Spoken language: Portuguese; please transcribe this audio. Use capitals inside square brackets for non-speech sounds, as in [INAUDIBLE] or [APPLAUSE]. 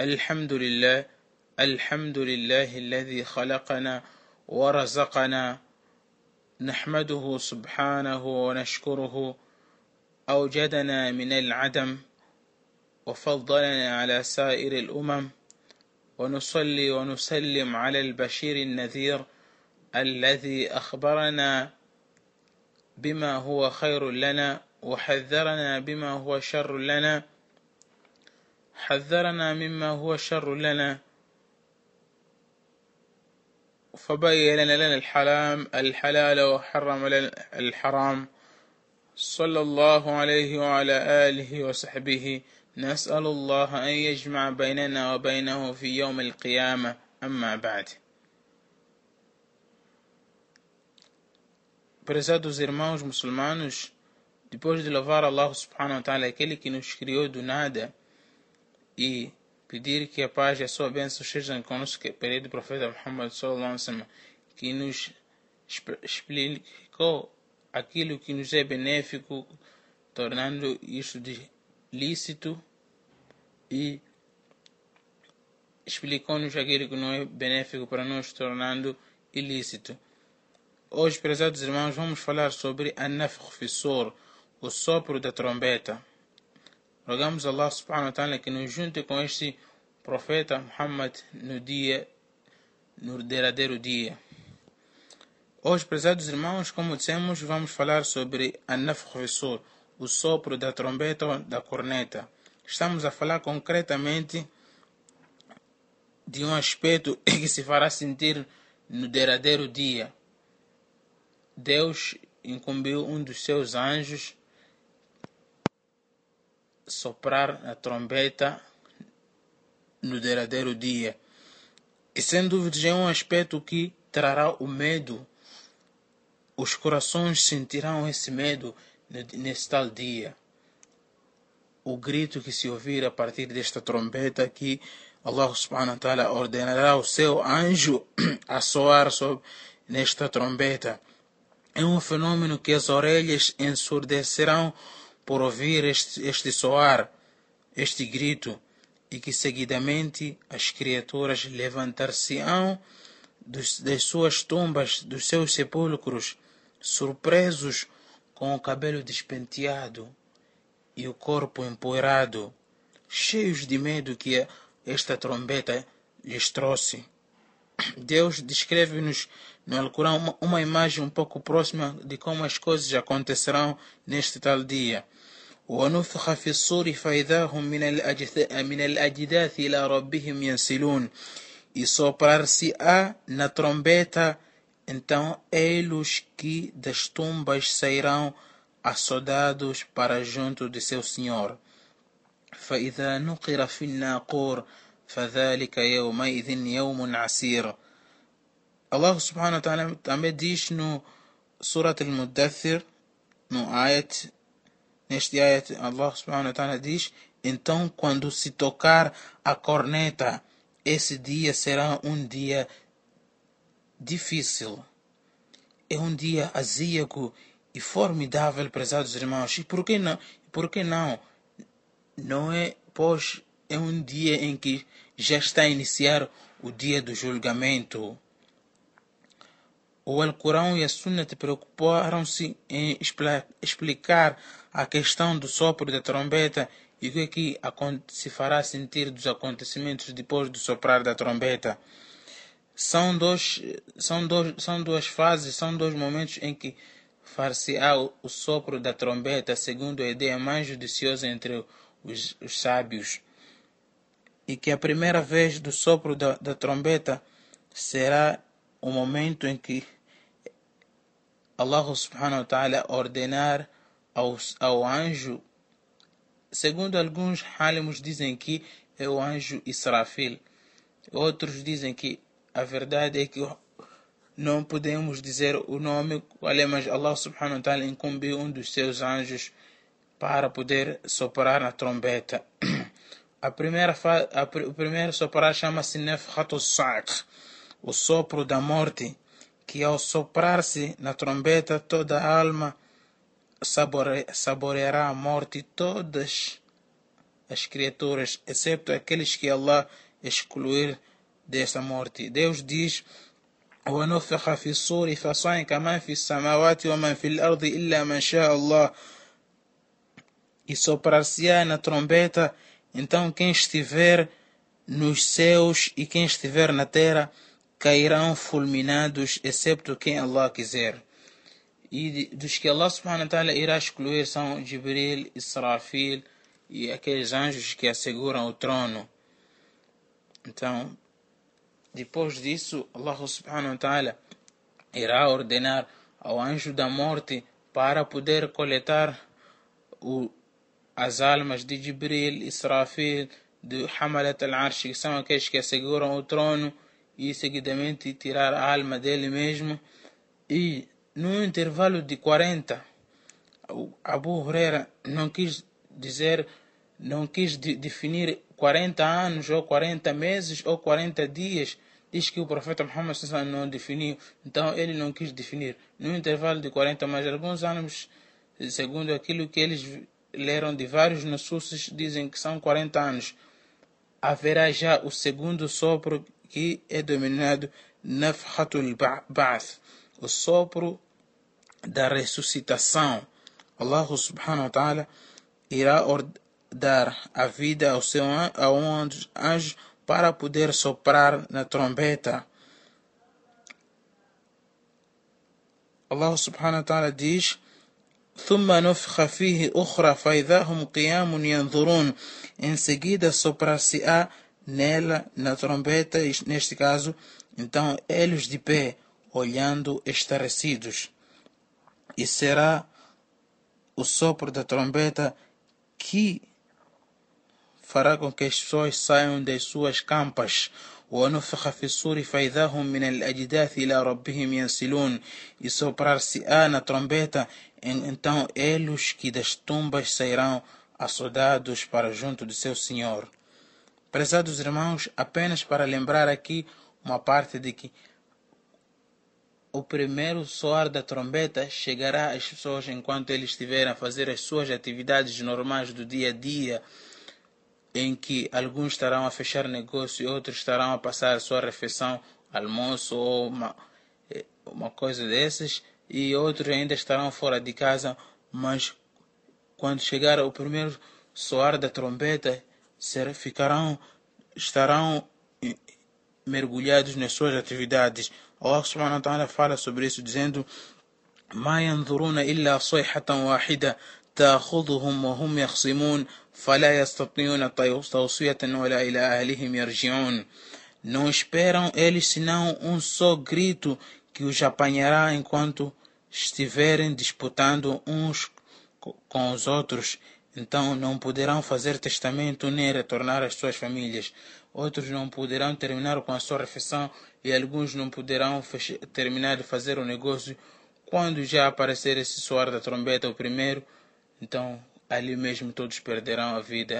الحمد لله الحمد لله الذي خلقنا ورزقنا. نحمده سبحانه ونشكره. أوجدنا من العدم وفضلنا على سائر الأمم. ونصلي ونسلم على البشير النذير الذي أخبرنا بما هو خير لنا وحذرنا بما هو شر لنا. حذرنا مما هو شر لنا. فبين لنا الحلال الحلال وحرم لنا الحرام. صلى الله عليه وعلى آله وصحبه. نسأل الله أن يجمع بيننا وبينه في يوم القيامة. أما بعد. Prezados irmãos muçulmanos, depois de louvar Allah subhanahu wa ta'ala, aquele que nos criou do nada, e pedir que a paz e a sua bênção sejam conosco, período do profeta Muhammad sallallahu que nos explicou aquilo que nos é benéfico, tornando isso de lícito e explicou-nos aquilo que não é benéfico para nós, tornando ilícito. Hoje, prezados irmãos, vamos falar sobre a nafkh fissor, o sopro da trombeta. Rogamos Allah subhanahu wa ta'ala que nos junte com este profeta Muhammad no dia, no derradeiro dia. Hoje, prezados irmãos, como dissemos, vamos falar sobre a fissor, o sopro da trombeta da corneta. Estamos a falar concretamente de um aspecto [LAUGHS] que se fará sentir no derradeiro dia. Deus incumbiu um dos seus anjos soprar a trombeta no derradeiro dia. E sem dúvida é um aspecto que trará o medo. Os corações sentirão esse medo nesse tal dia. O grito que se ouvir a partir desta trombeta que Allah subhanahu wa ta'ala ordenará o seu anjo [CLEARS THROAT] a soar sobre nesta trombeta. É um fenômeno que as orelhas ensurdecerão por ouvir este, este soar, este grito, e que seguidamente as criaturas levantar-se-ão das suas tumbas, dos seus sepulcros, surpresos com o cabelo despenteado e o corpo empoeirado, cheios de medo que esta trombeta lhes trouxe. Deus descreve-nos no Alcorão uma, uma imagem um pouco próxima de como as coisas acontecerão neste tal dia. ونفخ في الصور فإذا هم من, من الأجداث إلى ربهم ينسلون e soprar-se-á na trombeta, então eles que das tumbas sairão assodados para junto de seu Senhor. فإذا نقر في الناقور فذلك يومئذ يوم عسير Allah subhanahu wa ta'ala também diz no Surat al-Muddathir, no ayat, neste ayat, Allah subhanahu wa ta'ala diz, então quando se tocar a corneta, esse dia será um dia difícil. É um dia azíaco e formidável, prezados irmãos. E por que não? Por que não? Não é, pois, é um dia em que já está a iniciar o dia do julgamento. O Alcorão e a Sunna preocuparam-se em explicar a questão do sopro da trombeta e o que, é que se fará sentir dos acontecimentos depois do soprar da trombeta. São, dois, são, dois, são duas fases, são dois momentos em que far-se-á o sopro da trombeta, segundo a ideia mais judiciosa entre os, os sábios. E que a primeira vez do sopro da, da trombeta será o momento em que Allah subhanahu wa ta'ala ordenar ao, ao anjo, segundo alguns halimos dizem que é o anjo Israfil, outros dizem que a verdade é que não podemos dizer o nome é, mas Allah subhanahu wa ta'ala incumbiu um dos seus anjos para poder soprar na trombeta. [CLEARS THROAT] A primeira, a, o primeiro soprar chama-se Nefhatus Sa'q, o sopro da morte, que ao soprar-se na trombeta toda a alma sabore, saboreará a morte, todas as criaturas, excepto aqueles que Allah excluir dessa morte. Deus diz: ونفخ في الصور فصعق من في السماوات ومن في الأرض إلا من شاء الله e soprar-se-á na trombeta, então quem estiver nos céus e quem estiver na terra cairão fulminados, excepto quem Allah quiser. E dos que Allah subhanahu wa ta'ala irá excluir são Jibril, Israfil e aqueles anjos que asseguram o trono. Então, depois disso, Allah subhanahu wa ta'ala irá ordenar ao anjo da morte para poder coletar o, as almas de Jibril, Israfil, de Hamalat al-Arsh, que são aqueles que asseguram o trono, e seguidamente tirar a alma dele mesmo. E no intervalo de 40, Abu Huraira não quis dizer, não quis de, definir 40 anos, ou 40 meses, ou 40 dias. Diz que o profeta Muhammad não definiu, então ele não quis definir. No intervalo de 40, mais alguns anos, segundo aquilo que eles leram de vários nossos, dizem que são 40 anos. Haverá já o segundo sopro que é denominado Nafhatul Ba'ath, o sopro da ressuscitação. Allah subhanahu wa ta'ala irá dar a vida ao seu a um anjo para poder soprar na trombeta. Allah subhanahu wa ta'ala diz ثم نفخ فيه أخرى فإذا هم قيام ينظرون em seguida soprar-se-á nela, na trombeta, neste caso, então eles de pé, olhando estarrecidos. E será o sopro da trombeta que fará com que as pessoas saiam das suas campas. ونفخ في الصور فإذا هم من الأجداث إلى ربهم ينسلون e soprar-se-á na trombeta então eles que das tumbas sairão assodados para junto de seu Senhor. Prezados irmãos, apenas para lembrar aqui uma parte de que o primeiro soar da trombeta chegará às pessoas enquanto eles estiverem a fazer as suas atividades normais do dia a dia, em que alguns estarão a fechar negócio e outros estarão a passar a sua refeição, almoço ou uma, eh, uma coisa dessas, e outros ainda estarão fora de casa, mas quando chegar o primeiro soar da trombeta, ficarão, estarão mergulhados nas suas atividades. Allah subhanahu wa ta'ala fala sobre isso dizendo ما ينظرون إلا صيحة واحدة تأخذهم وهم يخصمون فلا يستطيعون توصية ولا إلى أهلهم يرجعون Não esperam eles senão um só grito que os apanhará enquanto estiverem disputando uns com os outros. Então não poderão fazer testamento nem retornar às suas famílias. Outros não poderão terminar com a sua refeição e alguns não poderão terminar de fazer o negócio. Quando já aparecer esse soar da trombeta, o primeiro, então ali mesmo todos perderão a vida.